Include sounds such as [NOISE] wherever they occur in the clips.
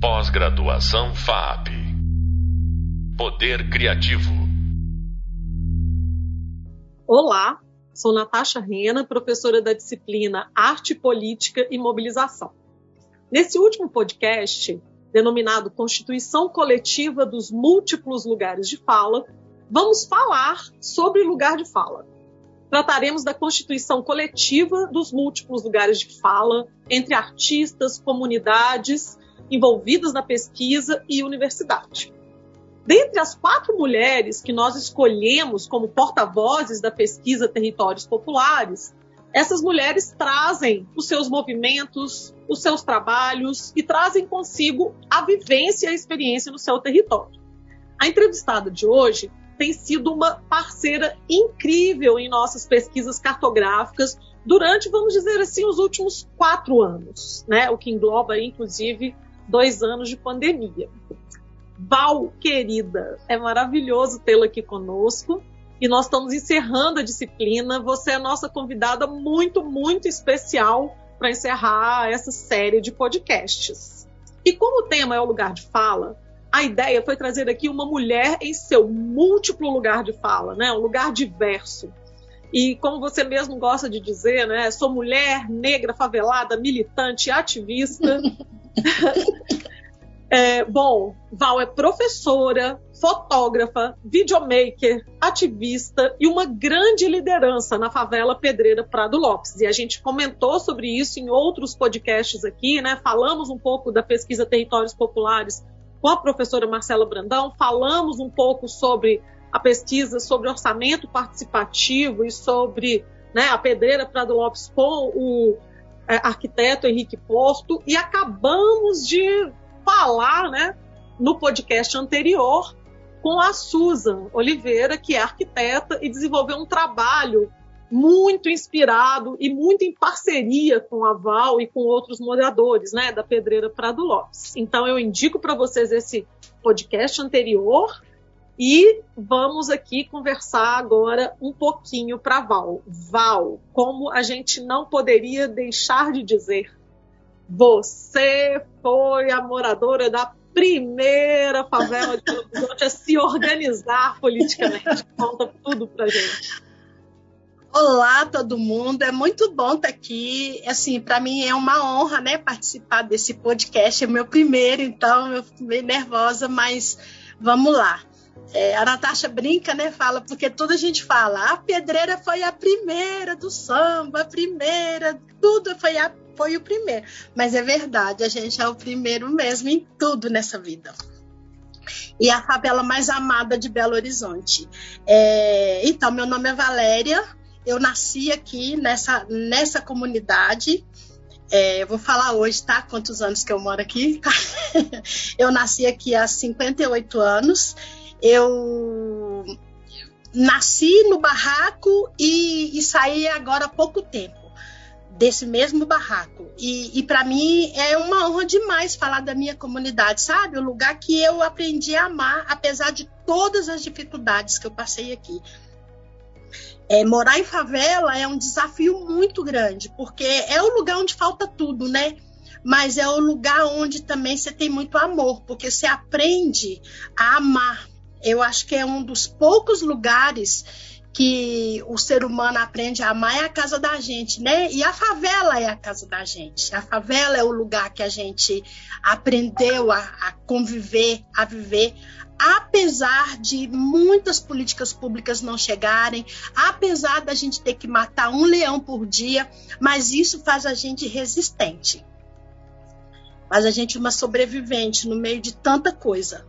Pós-graduação FAP. Poder Criativo. Olá, sou Natasha Rena, professora da disciplina Arte, Política e Mobilização. Nesse último podcast, denominado Constituição Coletiva dos Múltiplos Lugares de Fala, vamos falar sobre lugar de fala. Trataremos da constituição coletiva dos múltiplos lugares de fala entre artistas, comunidades envolvidas na pesquisa e universidade. Dentre as quatro mulheres que nós escolhemos como porta-vozes da pesquisa Territórios Populares, essas mulheres trazem os seus movimentos, os seus trabalhos e trazem consigo a vivência e a experiência no seu território. A entrevistada de hoje tem sido uma parceira incrível em nossas pesquisas cartográficas durante, vamos dizer assim, os últimos quatro anos, né? O que engloba, inclusive, dois anos de pandemia. Val, querida, é maravilhoso tê-la aqui conosco e nós estamos encerrando a disciplina. Você é nossa convidada muito, muito especial para encerrar essa série de podcasts. E como o tema é o lugar de fala, a ideia foi trazer aqui uma mulher em seu múltiplo lugar de fala, né? um lugar diverso. E como você mesmo gosta de dizer, né? sou mulher, negra, favelada, militante, ativista. [LAUGHS] é, bom, Val é professora, fotógrafa, videomaker, ativista e uma grande liderança na favela Pedreira Prado Lopes. E a gente comentou sobre isso em outros podcasts aqui, né? Falamos um pouco da pesquisa Territórios Populares com a professora Marcela Brandão, falamos um pouco sobre a pesquisa sobre orçamento participativo e sobre né, a pedreira Prado Lopes com o é, arquiteto Henrique Posto e acabamos de falar né, no podcast anterior com a Susan Oliveira, que é arquiteta e desenvolveu um trabalho muito inspirado e muito em parceria com a Val e com outros moradores né, da Pedreira Prado Lopes. Então eu indico para vocês esse podcast anterior e vamos aqui conversar agora um pouquinho para Val. Val, como a gente não poderia deixar de dizer, você foi a moradora da primeira favela de Belo Horizonte a se organizar politicamente. Conta tudo para gente. Olá, todo mundo. É muito bom estar aqui. Assim, para mim é uma honra, né, participar desse podcast. É meu primeiro, então eu fico meio nervosa, mas vamos lá. É, a Natasha brinca, né? Fala, porque toda a gente fala, a pedreira foi a primeira do samba, a primeira, tudo foi, a, foi o primeiro. Mas é verdade, a gente é o primeiro mesmo em tudo nessa vida e a favela mais amada de Belo Horizonte. É, então, meu nome é Valéria, eu nasci aqui nessa, nessa comunidade. É, eu vou falar hoje, tá? Quantos anos que eu moro aqui? [LAUGHS] eu nasci aqui há 58 anos. Eu nasci no barraco e, e saí agora há pouco tempo desse mesmo barraco. E, e para mim é uma honra demais falar da minha comunidade, sabe? O lugar que eu aprendi a amar, apesar de todas as dificuldades que eu passei aqui. É, morar em favela é um desafio muito grande, porque é o lugar onde falta tudo, né? Mas é o lugar onde também você tem muito amor, porque você aprende a amar. Eu acho que é um dos poucos lugares que o ser humano aprende a amar é a casa da gente, né? E a favela é a casa da gente. A favela é o lugar que a gente aprendeu a, a conviver, a viver, apesar de muitas políticas públicas não chegarem, apesar da gente ter que matar um leão por dia, mas isso faz a gente resistente. Faz a gente uma sobrevivente no meio de tanta coisa.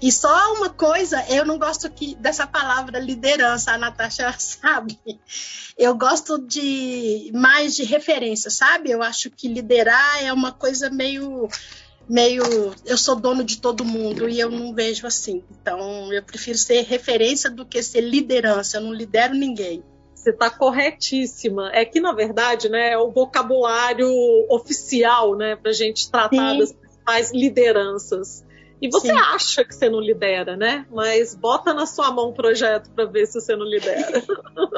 E só uma coisa, eu não gosto aqui dessa palavra liderança, a Natasha [LAUGHS] sabe. Eu gosto de mais de referência, sabe? Eu acho que liderar é uma coisa meio meio eu sou dono de todo mundo e eu não vejo assim. Então, eu prefiro ser referência do que ser liderança. Eu não lidero ninguém. Você está corretíssima. É que, na verdade, né, é o vocabulário oficial né, para a gente tratar Sim. das principais lideranças. E você Sim. acha que você não lidera, né? Mas bota na sua mão o projeto para ver se você não lidera.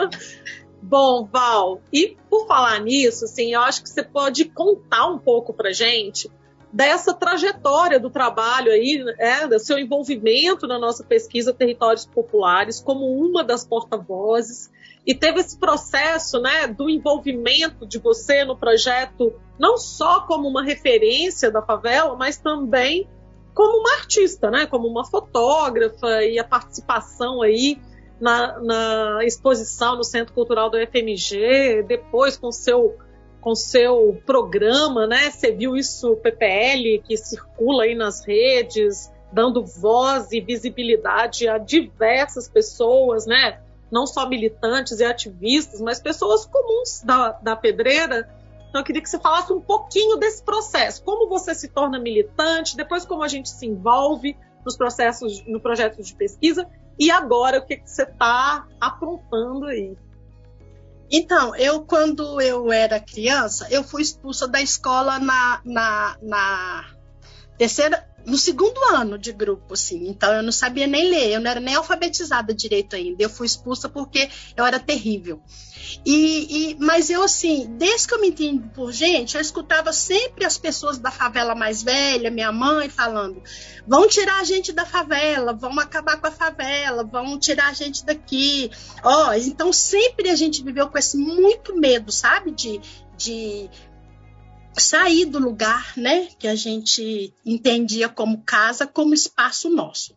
[LAUGHS] Bom, Val, e por falar nisso, assim, eu acho que você pode contar um pouco pra gente dessa trajetória do trabalho aí, é, do seu envolvimento na nossa pesquisa Territórios Populares como uma das porta-vozes e teve esse processo, né, do envolvimento de você no projeto não só como uma referência da favela, mas também como uma artista, né, como uma fotógrafa e a participação aí na, na exposição no Centro Cultural do FMG, depois com seu com seu programa, né? Você viu isso, PPL, que circula aí nas redes, dando voz e visibilidade a diversas pessoas, né? Não só militantes e ativistas, mas pessoas comuns da, da pedreira. Então, eu queria que você falasse um pouquinho desse processo. Como você se torna militante, depois como a gente se envolve nos processos, no projeto de pesquisa, e agora o que, que você está aprontando aí. Então, eu, quando eu era criança, eu fui expulsa da escola na, na, na terceira, no segundo ano de grupo, assim. Então, eu não sabia nem ler, eu não era nem alfabetizada direito ainda. Eu fui expulsa porque eu era terrível. E, e, mas eu, assim, desde que eu me entendo por gente, eu escutava sempre as pessoas da favela mais velha, minha mãe, falando: vão tirar a gente da favela, vão acabar com a favela, vão tirar a gente daqui. Ó, oh, então sempre a gente viveu com esse muito medo, sabe? De, de sair do lugar, né? Que a gente entendia como casa, como espaço nosso.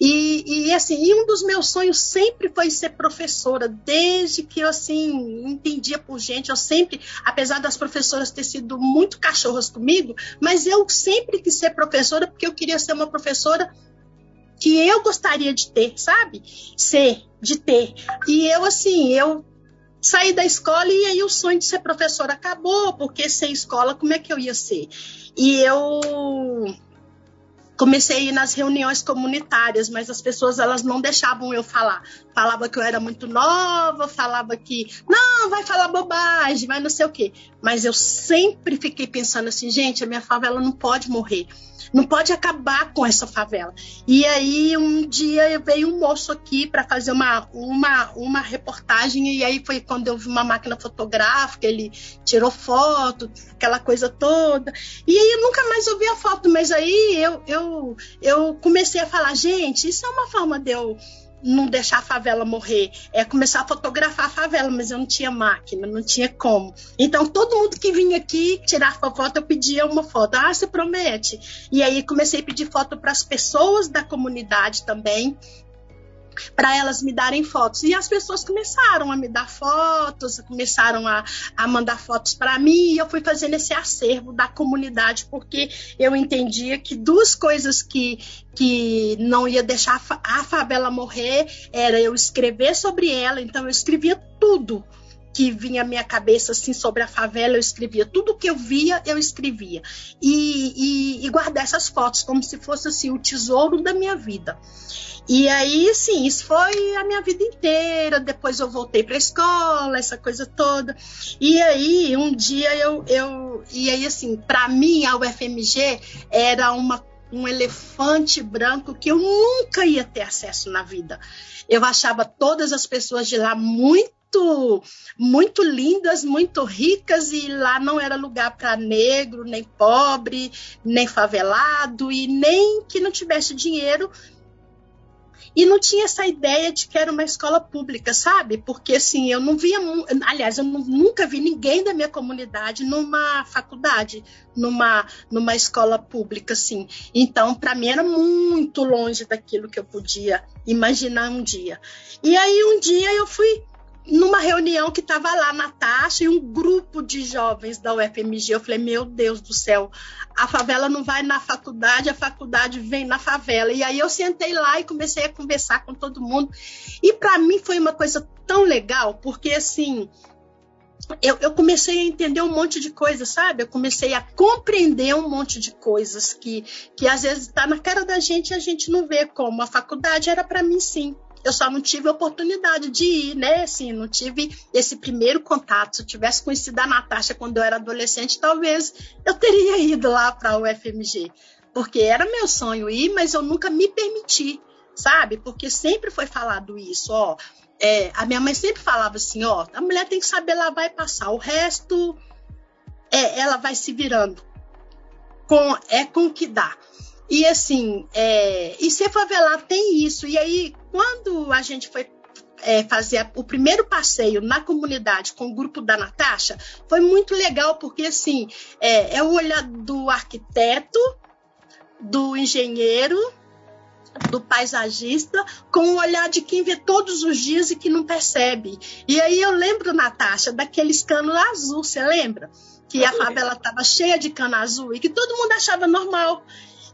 E, e, assim, e um dos meus sonhos sempre foi ser professora, desde que eu assim entendia por gente, eu sempre, apesar das professoras ter sido muito cachorras comigo, mas eu sempre quis ser professora porque eu queria ser uma professora que eu gostaria de ter, sabe? Ser, de ter. E eu assim, eu saí da escola e aí o sonho de ser professora acabou, porque sem escola como é que eu ia ser? E eu comecei a ir nas reuniões comunitárias, mas as pessoas elas não deixavam eu falar. Falava que eu era muito nova, falava que não, vai falar bobagem, vai não sei o quê. Mas eu sempre fiquei pensando assim, gente, a minha favela não pode morrer. Não pode acabar com essa favela. E aí um dia veio um moço aqui para fazer uma, uma, uma reportagem e aí foi quando eu vi uma máquina fotográfica, ele tirou foto, aquela coisa toda. E aí eu nunca mais ouvi a foto, mas aí eu, eu, eu comecei a falar, gente, isso é uma forma de eu não deixar a favela morrer, é começar a fotografar a favela, mas eu não tinha máquina, não tinha como. Então, todo mundo que vinha aqui tirar foto, eu pedia uma foto. Ah, você promete? E aí comecei a pedir foto para as pessoas da comunidade também, para elas me darem fotos. E as pessoas começaram a me dar fotos, começaram a, a mandar fotos para mim, e eu fui fazendo esse acervo da comunidade, porque eu entendia que duas coisas que, que não ia deixar a favela morrer era eu escrever sobre ela, então eu escrevia tudo que vinha à minha cabeça assim sobre a favela, eu escrevia tudo que eu via, eu escrevia e, e, e guardar essas fotos como se fosse assim o tesouro da minha vida. E aí, sim, isso foi a minha vida inteira. Depois eu voltei para a escola, essa coisa toda. E aí, um dia eu. eu e aí, assim, para mim, a UFMG era uma, um elefante branco que eu nunca ia ter acesso na vida. Eu achava todas as pessoas de lá muito muito lindas, muito ricas e lá não era lugar para negro, nem pobre, nem favelado e nem que não tivesse dinheiro e não tinha essa ideia de que era uma escola pública, sabe? Porque assim, eu não via, aliás, eu nunca vi ninguém da minha comunidade numa faculdade, numa, numa escola pública, assim. Então, para mim era muito longe daquilo que eu podia imaginar um dia. E aí um dia eu fui numa reunião que estava lá Natasha e um grupo de jovens da UFMG. Eu falei, meu Deus do céu, a favela não vai na faculdade, a faculdade vem na favela. E aí eu sentei lá e comecei a conversar com todo mundo. E para mim foi uma coisa tão legal, porque assim. Eu, eu, comecei a entender um monte de coisas, sabe? Eu comecei a compreender um monte de coisas que, que às vezes está na cara da gente e a gente não vê como. A faculdade era para mim, sim eu só não tive oportunidade de ir, né? Assim, não tive esse primeiro contato. Se eu tivesse conhecido a Natasha quando eu era adolescente, talvez eu teria ido lá para o UFMG, porque era meu sonho ir, mas eu nunca me permiti, sabe? Porque sempre foi falado isso, ó. É, a minha mãe sempre falava assim, ó, a mulher tem que saber lavar e passar, o resto é, ela vai se virando. com, é com o que dá. E assim, é, e ser favelado tem isso. E aí, quando a gente foi é, fazer o primeiro passeio na comunidade com o grupo da Natasha, foi muito legal, porque assim, é, é o olhar do arquiteto, do engenheiro, do paisagista com o olhar de quem vê todos os dias e que não percebe. E aí eu lembro, Natasha, daqueles canos azul, você lembra? Que a favela estava cheia de cano azul e que todo mundo achava normal.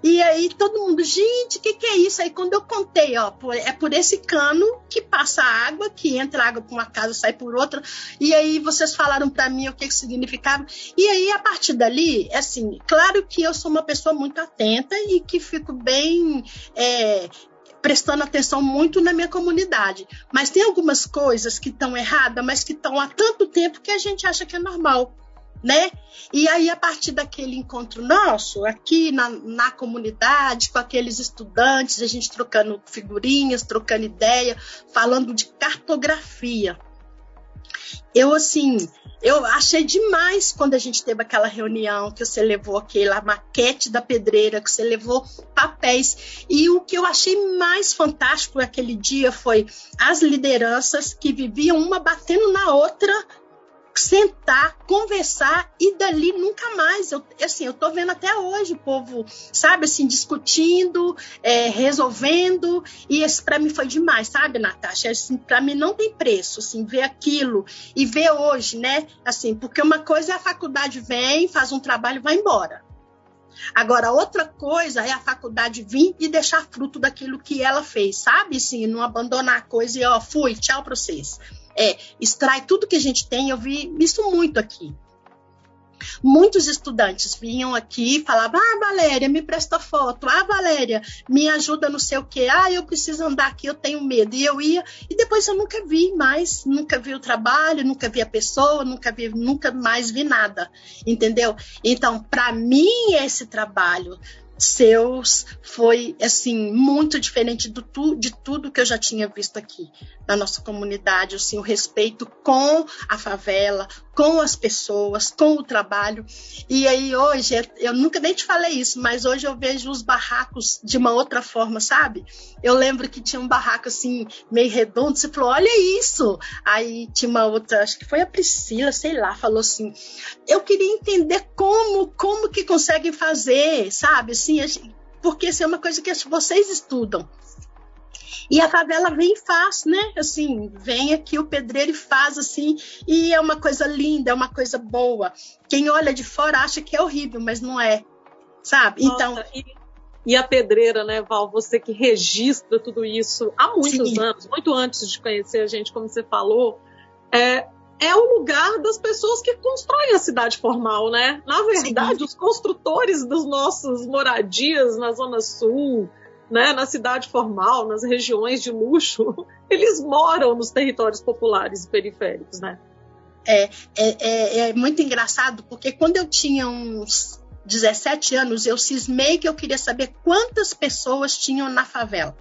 E aí todo mundo, gente, o que, que é isso? Aí quando eu contei, ó, é por esse cano que passa água, que entra água por uma casa, sai por outra. E aí vocês falaram para mim o que, que significava. E aí a partir dali, assim, claro que eu sou uma pessoa muito atenta e que fico bem é, prestando atenção muito na minha comunidade. Mas tem algumas coisas que estão erradas, mas que estão há tanto tempo que a gente acha que é normal né? E aí, a partir daquele encontro nosso, aqui na, na comunidade, com aqueles estudantes, a gente trocando figurinhas, trocando ideia, falando de cartografia. Eu, assim, eu achei demais quando a gente teve aquela reunião que você levou aquela maquete da pedreira, que você levou papéis. E o que eu achei mais fantástico naquele dia foi as lideranças que viviam uma batendo na outra sentar, conversar e dali nunca mais. Eu, assim, eu tô vendo até hoje o povo, sabe, assim, discutindo, é, resolvendo, e esse para mim foi demais, sabe, Natasha? Assim, para mim não tem preço, assim, ver aquilo e ver hoje, né? Assim, porque uma coisa é a faculdade vem, faz um trabalho vai embora. Agora, outra coisa é a faculdade vir e deixar fruto daquilo que ela fez, sabe? Assim, não abandonar a coisa e, ó, fui, tchau pra vocês é, extrai tudo que a gente tem. Eu vi isso muito aqui. Muitos estudantes vinham aqui e falavam: Ah, Valéria, me presta foto. Ah, Valéria, me ajuda não sei o quê. Ah, eu preciso andar aqui, eu tenho medo. E eu ia, e depois eu nunca vi mais, nunca vi o trabalho, nunca vi a pessoa, nunca vi, nunca mais vi nada. Entendeu? Então, para mim, esse trabalho seus foi assim muito diferente do tu, de tudo que eu já tinha visto aqui na nossa comunidade, assim, o respeito com a favela, com as pessoas, com o trabalho. E aí hoje, eu nunca nem te falei isso, mas hoje eu vejo os barracos de uma outra forma, sabe? Eu lembro que tinha um barraco assim, meio redondo, você falou, olha isso! Aí tinha uma outra, acho que foi a Priscila, sei lá, falou assim, eu queria entender como, como que conseguem fazer, sabe? Assim, porque isso é uma coisa que vocês estudam. E a favela vem e faz, né? Assim, vem aqui o pedreiro e faz assim, e é uma coisa linda, é uma coisa boa. Quem olha de fora acha que é horrível, mas não é, sabe? Nossa, então. E, e, a pedreira, né, Val? Você que registra tudo isso há muitos sim. anos, muito antes de conhecer a gente, como você falou, é, é o lugar das pessoas que constroem a cidade formal, né? Na verdade, Sim. os construtores dos nossos moradias na Zona Sul, né, na cidade formal, nas regiões de luxo, [LAUGHS] eles moram nos territórios populares e periféricos, né? É, é, é, é muito engraçado, porque quando eu tinha uns 17 anos, eu cismei que eu queria saber quantas pessoas tinham na favela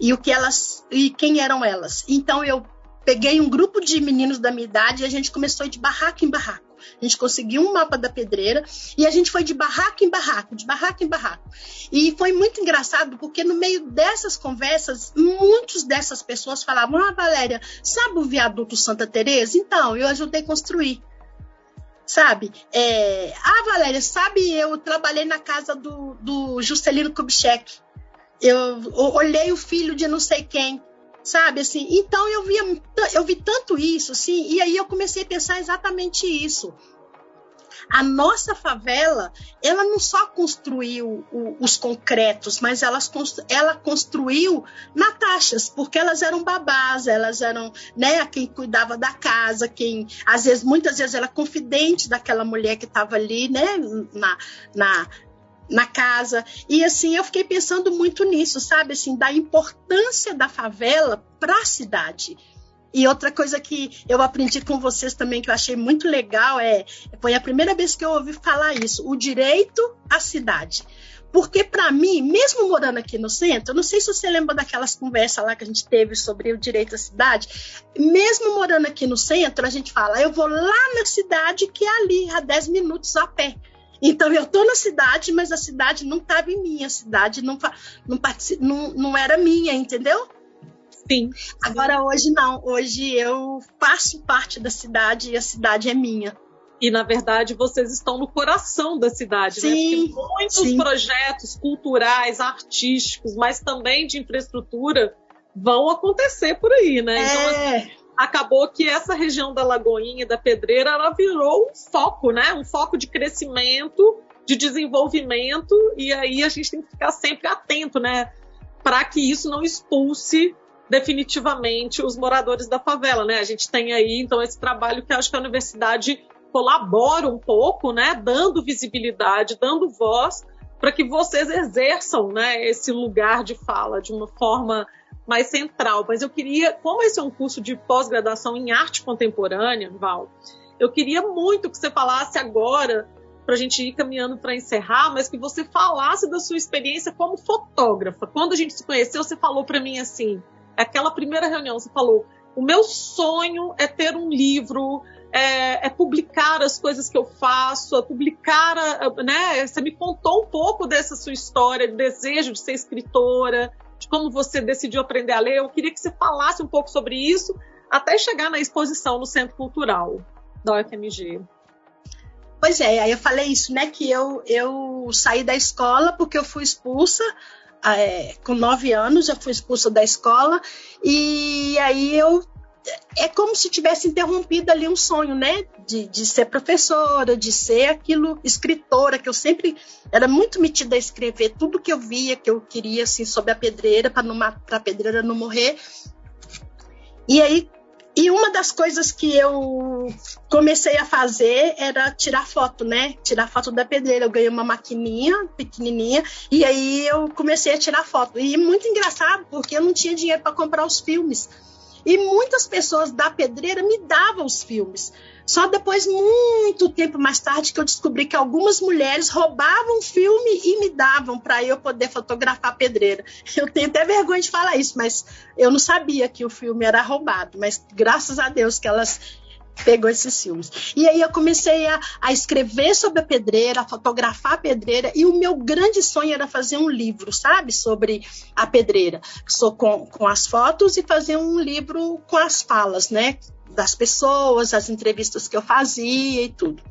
e o que elas e quem eram elas. Então eu peguei um grupo de meninos da minha idade e a gente começou de barraco em barraco. A gente conseguiu um mapa da pedreira e a gente foi de barraco em barraco, de barraco em barraco. E foi muito engraçado porque no meio dessas conversas, muitas dessas pessoas falavam: Ah, Valéria, sabe o viaduto Santa Teresa? Então, eu ajudei a construir sabe? É, ah, Valéria, sabe, eu trabalhei na casa do, do Juscelino Kubitschek. Eu olhei o filho de não sei quem sabe assim. Então eu via eu vi tanto isso assim e aí eu comecei a pensar exatamente isso. A nossa favela ela não só construiu o, os concretos mas elas, ela construiu Natachas porque elas eram babás elas eram né quem cuidava da casa quem às vezes muitas vezes era confidente daquela mulher que estava ali né na, na na casa. E assim, eu fiquei pensando muito nisso, sabe? Assim, da importância da favela para a cidade. E outra coisa que eu aprendi com vocês também, que eu achei muito legal, é foi a primeira vez que eu ouvi falar isso: o direito à cidade. Porque, para mim, mesmo morando aqui no centro, eu não sei se você lembra daquelas conversas lá que a gente teve sobre o direito à cidade, mesmo morando aqui no centro, a gente fala, eu vou lá na cidade que é ali, a 10 minutos a pé. Então eu estou na cidade, mas a cidade não estava em mim, a cidade não, não, não, não era minha, entendeu? Sim. Agora hoje não, hoje eu faço parte da cidade e a cidade é minha. E na verdade vocês estão no coração da cidade, sim, né? Porque muitos sim. projetos culturais, artísticos, mas também de infraestrutura vão acontecer por aí, né? Então, é. Então, assim, acabou que essa região da Lagoinha e da Pedreira ela virou um foco, né? Um foco de crescimento, de desenvolvimento, e aí a gente tem que ficar sempre atento, né? Para que isso não expulse definitivamente os moradores da favela, né? A gente tem aí então esse trabalho que acho que a universidade colabora um pouco, né? Dando visibilidade, dando voz para que vocês exerçam, né? Esse lugar de fala de uma forma mais central. Mas eu queria, como esse é um curso de pós-graduação em arte contemporânea, Val, eu queria muito que você falasse agora, para a gente ir caminhando para encerrar, mas que você falasse da sua experiência como fotógrafa. Quando a gente se conheceu, você falou para mim assim, aquela primeira reunião, você falou: o meu sonho é ter um livro, é, é, publicar as coisas que eu faço, é publicar, né? Você me contou um pouco dessa sua história, de desejo de ser escritora, de como você decidiu aprender a ler. Eu queria que você falasse um pouco sobre isso até chegar na exposição no Centro Cultural da UFMG. Pois é, aí eu falei isso, né? Que eu, eu saí da escola porque eu fui expulsa. É, com nove anos, eu fui expulsa da escola, e aí eu é como se tivesse interrompido ali um sonho, né? De, de ser professora, de ser aquilo, escritora, que eu sempre era muito metida a escrever tudo que eu via, que eu queria, assim, sobre a pedreira, para a pedreira não morrer. E aí, e uma das coisas que eu comecei a fazer era tirar foto, né? Tirar foto da pedreira. Eu ganhei uma maquininha pequenininha e aí eu comecei a tirar foto. E muito engraçado, porque eu não tinha dinheiro para comprar os filmes. E muitas pessoas da pedreira me davam os filmes. Só depois, muito tempo mais tarde, que eu descobri que algumas mulheres roubavam filme e me davam para eu poder fotografar pedreira. Eu tenho até vergonha de falar isso, mas eu não sabia que o filme era roubado. Mas graças a Deus que elas pegou esses filmes. E aí eu comecei a, a, escrever sobre a pedreira, a fotografar a pedreira, e o meu grande sonho era fazer um livro, sabe, sobre a pedreira, só com, com as fotos e fazer um livro com as falas, né, das pessoas, as entrevistas que eu fazia e tudo.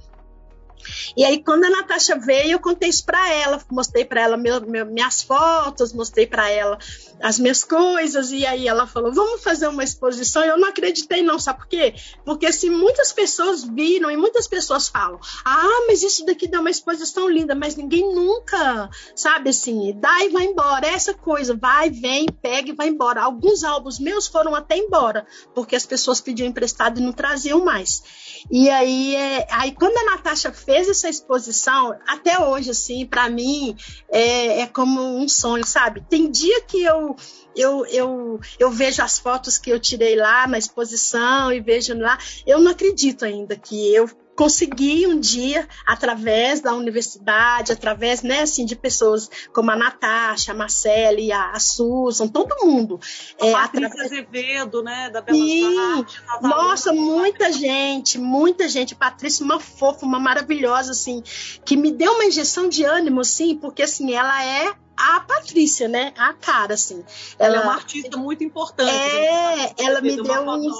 E aí, quando a Natasha veio, eu contei isso para ela, mostrei para ela meu, meu, minhas fotos, mostrei para ela as minhas coisas, e aí ela falou: vamos fazer uma exposição. Eu não acreditei, não, sabe por quê? Porque se muitas pessoas viram e muitas pessoas falam: ah, mas isso daqui dá uma exposição linda, mas ninguém nunca, sabe assim, dá e vai embora. É essa coisa, vai, vem, pega e vai embora. Alguns álbuns meus foram até embora, porque as pessoas pediam emprestado e não traziam mais. E aí, é, aí quando a Natasha fez essa exposição, até hoje, assim, para mim, é, é como um sonho, sabe? Tem dia que eu eu, eu, eu vejo as fotos que eu tirei lá na exposição e vejo lá, eu não acredito ainda que eu consegui um dia, através da universidade, através né, assim, de pessoas como a Natasha, a Marcele, a, a Susan, todo mundo. A é, Patrícia através... Azevedo, né, da Bela Sim, Artes, nossa, muita gente, muita gente. Patrícia, uma fofa, uma maravilhosa, assim, que me deu uma injeção de ânimo, assim, porque, assim, ela é a Patrícia, né? A cara, assim. Ela, ela é uma artista muito importante. É, né? ela me deu uns,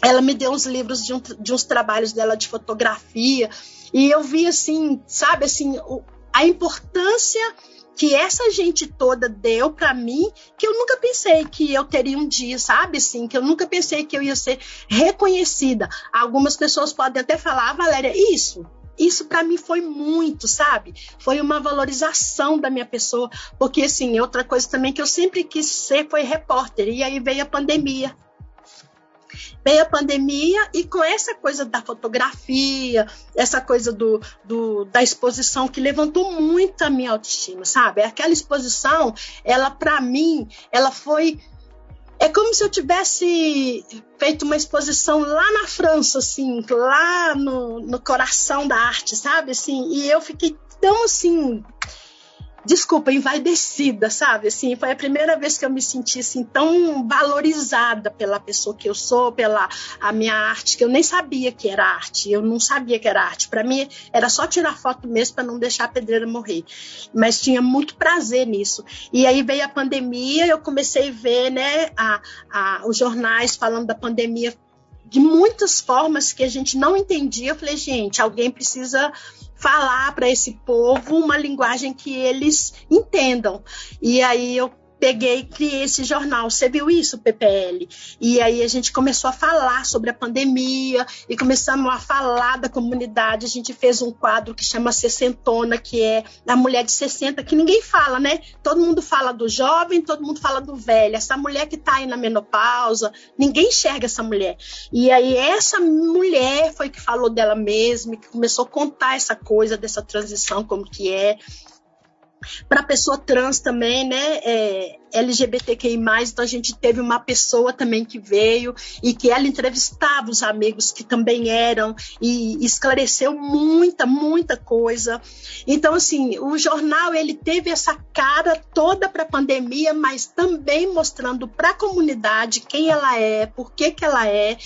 ela me deu uns livros de, um, de uns trabalhos dela de fotografia e eu vi assim, sabe, assim, o, a importância que essa gente toda deu para mim, que eu nunca pensei que eu teria um dia, sabe? Assim, que eu nunca pensei que eu ia ser reconhecida. Algumas pessoas podem até falar, ah, Valéria, isso, isso para mim foi muito, sabe? Foi uma valorização da minha pessoa, porque assim, outra coisa também que eu sempre quis ser foi repórter, e aí veio a pandemia. Veio a pandemia e com essa coisa da fotografia, essa coisa do, do, da exposição que levantou muito a minha autoestima, sabe? Aquela exposição, ela para mim, ela foi é como se eu tivesse feito uma exposição lá na França, assim, lá no, no coração da arte, sabe? Assim, e eu fiquei tão assim desculpa, envaidecida, sabe? Assim, foi a primeira vez que eu me senti assim tão valorizada pela pessoa que eu sou, pela a minha arte, que eu nem sabia que era arte. Eu não sabia que era arte. Para mim era só tirar foto mesmo para não deixar a pedreira morrer. Mas tinha muito prazer nisso. E aí veio a pandemia, eu comecei a ver, né, a, a, os jornais falando da pandemia de muitas formas que a gente não entendia. Eu falei, gente, alguém precisa falar para esse povo uma linguagem que eles entendam. E aí eu peguei e criei esse jornal. Você viu isso, PPL? E aí a gente começou a falar sobre a pandemia e começamos a falar da comunidade. A gente fez um quadro que chama Sessentona, que é da mulher de 60, que ninguém fala, né? Todo mundo fala do jovem, todo mundo fala do velho. Essa mulher que está aí na menopausa, ninguém enxerga essa mulher. E aí essa mulher foi que falou dela mesma, que começou a contar essa coisa dessa transição, como que é para pessoa trans também, né? É, LGBTQI+, então a gente teve uma pessoa também que veio e que ela entrevistava os amigos que também eram e esclareceu muita, muita coisa. Então, assim, o jornal, ele teve essa cara toda para a pandemia, mas também mostrando para a comunidade quem ela é, por que que ela é,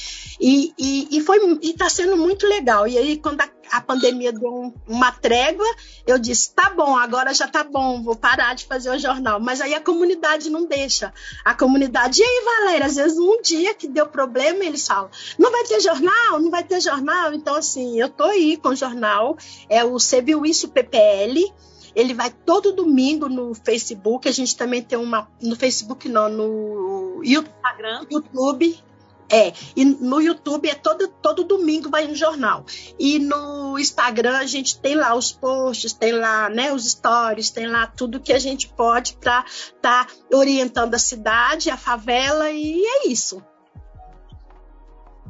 e, e, e foi, e está sendo muito legal. E aí, quando a a pandemia deu um, uma trégua, eu disse: tá bom, agora já tá bom, vou parar de fazer o jornal. Mas aí a comunidade não deixa. A comunidade, e aí, Valéria, às vezes um dia que deu problema, eles falam: não vai ter jornal, não vai ter jornal. Então, assim, eu tô aí com o jornal, é o Isso PPL. Ele vai todo domingo no Facebook. A gente também tem uma. No Facebook, não, no Instagram, YouTube é, e no YouTube é todo, todo domingo vai um jornal. E no Instagram a gente tem lá os posts, tem lá né, os stories, tem lá tudo que a gente pode para estar tá orientando a cidade, a favela, e é isso.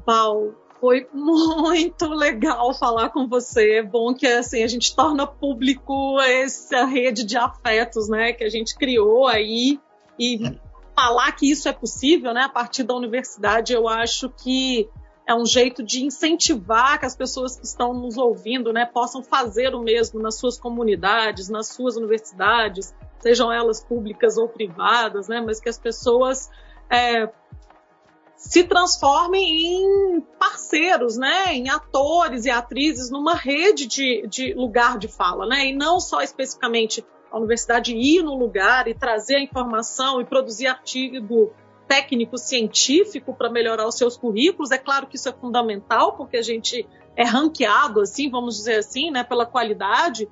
Val, foi muito legal falar com você. É bom que assim a gente torna público essa rede de afetos, né, que a gente criou aí e falar que isso é possível, né, a partir da universidade, eu acho que é um jeito de incentivar que as pessoas que estão nos ouvindo, né, possam fazer o mesmo nas suas comunidades, nas suas universidades, sejam elas públicas ou privadas, né, mas que as pessoas é, se transformem em parceiros, né, em atores e atrizes numa rede de, de lugar de fala, né, e não só especificamente a universidade ir no lugar e trazer a informação e produzir artigo técnico científico para melhorar os seus currículos. É claro que isso é fundamental, porque a gente é ranqueado, assim, vamos dizer assim, né, pela qualidade,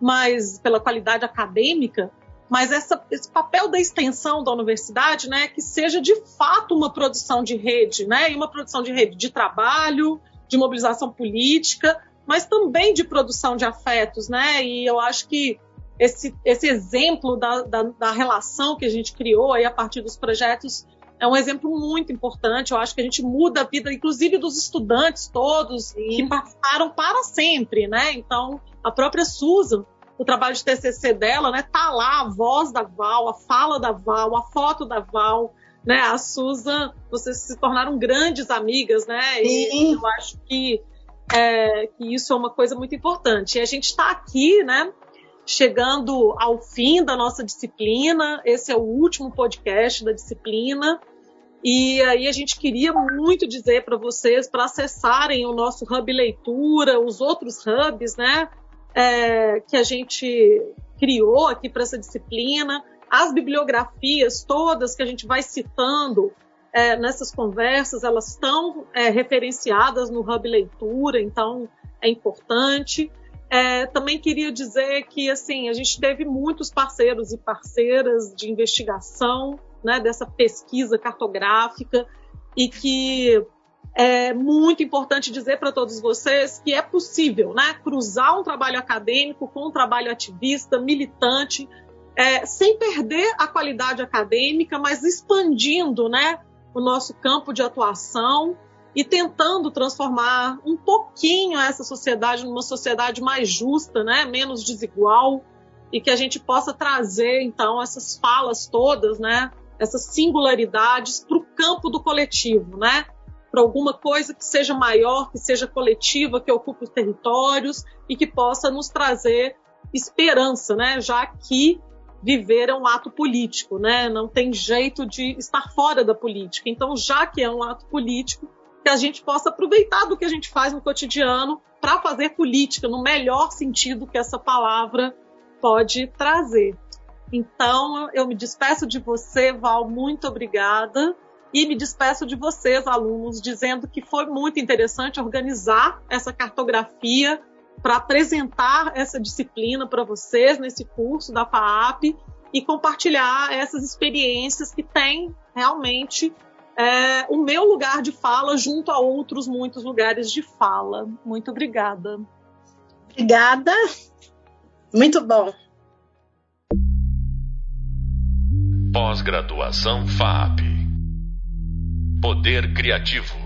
mas pela qualidade acadêmica. Mas essa, esse papel da extensão da universidade, né, que seja de fato uma produção de rede, né, e uma produção de rede de trabalho, de mobilização política, mas também de produção de afetos, né, e eu acho que esse, esse exemplo da, da, da, relação que a gente criou aí a partir dos projetos é um exemplo muito importante. Eu acho que a gente muda a vida, inclusive dos estudantes todos Sim. que passaram para sempre, né? Então, a própria Susan, o trabalho de TCC dela, né? Tá lá a voz da Val, a fala da Val, a foto da Val, né? A Susan, vocês se tornaram grandes amigas, né? Sim. E eu acho que, é, que isso é uma coisa muito importante. E a gente está aqui, né? Chegando ao fim da nossa disciplina. Esse é o último podcast da disciplina. E aí a gente queria muito dizer para vocês para acessarem o nosso hub leitura, os outros hubs, né, é, que a gente criou aqui para essa disciplina, as bibliografias todas que a gente vai citando é, nessas conversas, elas estão é, referenciadas no hub leitura, então é importante. É, também queria dizer que assim a gente teve muitos parceiros e parceiras de investigação né, dessa pesquisa cartográfica e que é muito importante dizer para todos vocês que é possível né, cruzar um trabalho acadêmico com um trabalho ativista, militante, é, sem perder a qualidade acadêmica, mas expandindo né, o nosso campo de atuação e tentando transformar um pouquinho essa sociedade numa sociedade mais justa, né, menos desigual, e que a gente possa trazer então essas falas todas, né, essas singularidades para o campo do coletivo, né, para alguma coisa que seja maior, que seja coletiva, que ocupe os territórios e que possa nos trazer esperança, né? Já que viver é um ato político, né? Não tem jeito de estar fora da política. Então, já que é um ato político, que a gente possa aproveitar do que a gente faz no cotidiano para fazer política no melhor sentido que essa palavra pode trazer. Então, eu me despeço de você, Val, muito obrigada. E me despeço de vocês, alunos, dizendo que foi muito interessante organizar essa cartografia para apresentar essa disciplina para vocês nesse curso da FAAP e compartilhar essas experiências que têm realmente é, o meu lugar de fala junto a outros muitos lugares de fala. Muito obrigada. Obrigada. Muito bom. Pós-graduação FAP. Poder Criativo.